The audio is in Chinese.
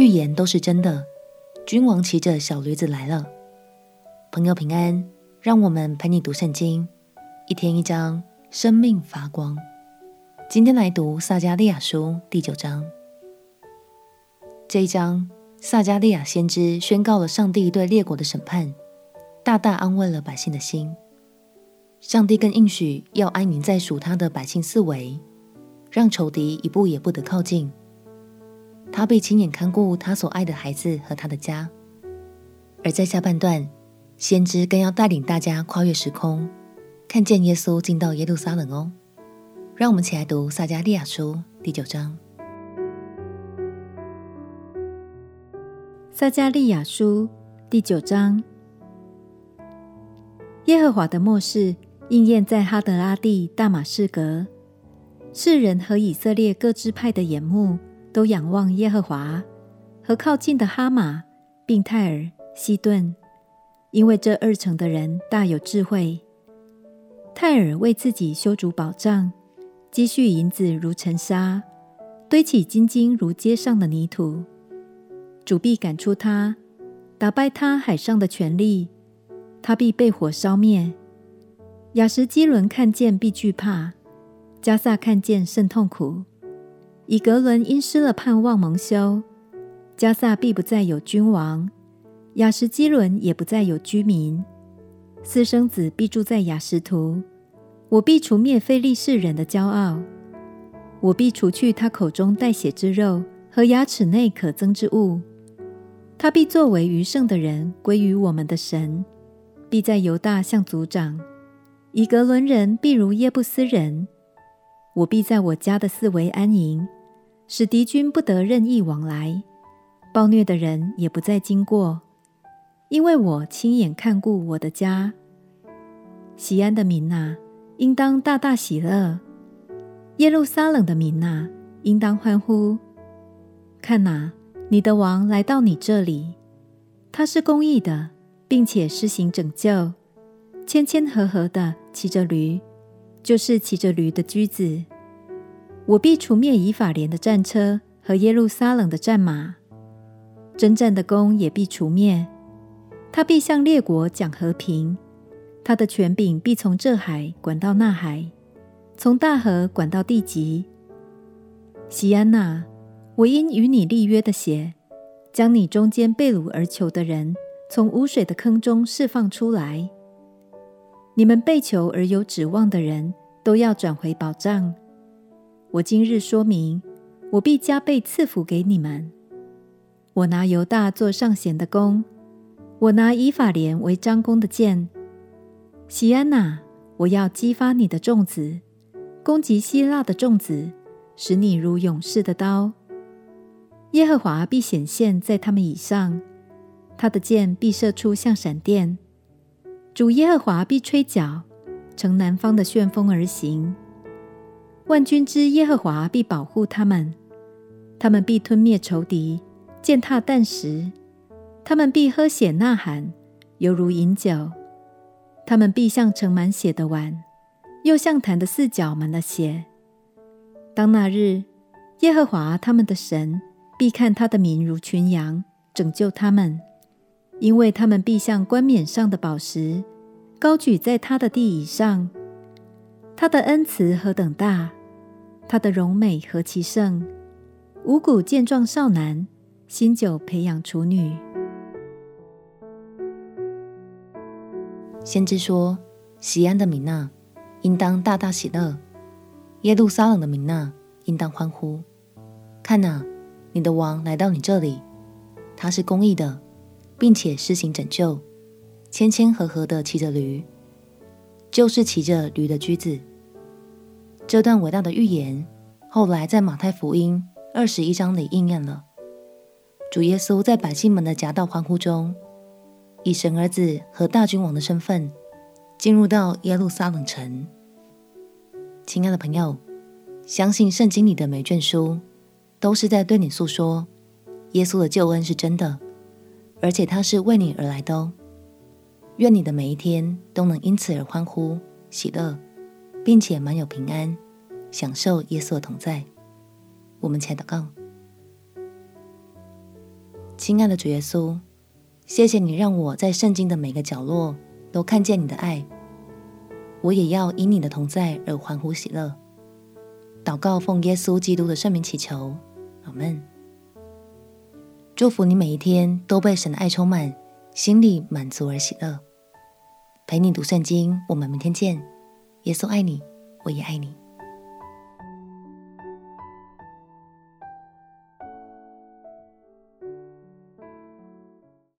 预言都是真的。君王骑着小驴子来了。朋友平安，让我们陪你读圣经，一天一章，生命发光。今天来读撒迦利亚书第九章。这一章，撒迦利亚先知宣告了上帝对列国的审判，大大安慰了百姓的心。上帝更应许要安营在属他的百姓四围，让仇敌一步也不得靠近。他被亲眼看顾他所爱的孩子和他的家。而在下半段，先知更要带领大家跨越时空，看见耶稣进到耶路撒冷哦。让我们起来读撒迦利亚书第九章。撒迦利亚书第九章，耶和华的末世应验在哈德拉地大马士革，世人和以色列各支派的眼目。都仰望耶和华，和靠近的哈马、并泰尔、西顿，因为这二城的人大有智慧。泰尔为自己修筑宝藏，积蓄银子如尘沙，堆起金金如街上的泥土。主必赶出他，打败他海上的权力，他必被火烧灭。亚实基伦看见必惧怕，迦萨看见甚痛苦。以格伦因失了盼望蒙羞，迦萨必不再有君王，雅什基伦也不再有居民。私生子必住在雅什图，我必除灭非利士人的骄傲，我必除去他口中带血之肉和牙齿内可憎之物。他必作为余剩的人归于我们的神，必在犹大像族长。以格伦人必如耶布斯人，我必在我家的四围安营。使敌军不得任意往来，暴虐的人也不再经过，因为我亲眼看顾我的家。西安的民哪，应当大大喜乐；耶路撒冷的民哪，应当欢呼。看哪，你的王来到你这里，他是公义的，并且施行拯救，谦谦和和的骑着驴，就是骑着驴的驹子。我必除灭以法莲的战车和耶路撒冷的战马，征战的弓也必除灭。他必向列国讲和平，他的权柄必从这海管到那海，从大河管到地极。锡安娜，我因与你立约的血，将你中间被掳而囚的人从无水的坑中释放出来。你们被囚而有指望的人都要转回保障。我今日说明，我必加倍赐福给你们。我拿犹大做上弦的弓，我拿以法莲为张弓的箭。锡安哪，我要激发你的众子，攻击希腊的众子，使你如勇士的刀。耶和华必显现在他们以上，他的箭必射出像闪电。主耶和华必吹角，乘南方的旋风而行。万军之耶和华必保护他们，他们必吞灭仇敌，践踏弹石。他们必喝血呐喊，犹如饮酒。他们必像盛满血的碗，又像坛的四角满了血。当那日，耶和华他们的神必看他的民如群羊，拯救他们，因为他们必像冠冕上的宝石，高举在他的地以上。他的恩慈何等大！他的容美何其盛！五谷健壮少男，新酒培养处女。先知说：“锡安的米娜，应当大大喜乐；耶路撒冷的米娜，应当欢呼。看哪，你的王来到你这里，他是公义的，并且施行拯救，谦谦和和的骑着驴，就是骑着驴的驹子。”这段伟大的预言，后来在马太福音二十一章里应验了。主耶稣在百姓们的夹道欢呼中，以神儿子和大君王的身份，进入到耶路撒冷城。亲爱的朋友，相信圣经里的每卷书，都是在对你诉说，耶稣的救恩是真的，而且他是为你而来的哦。愿你的每一天都能因此而欢呼喜乐。并且满有平安，享受耶稣的同在。我们且祷告：亲爱的主耶稣，谢谢你让我在圣经的每个角落都看见你的爱。我也要因你的同在而欢呼喜乐。祷告奉耶稣基督的圣名祈求，阿门。祝福你每一天都被神的爱充满，心里满足而喜乐。陪你读圣经，我们明天见。耶稣爱你，我也爱你。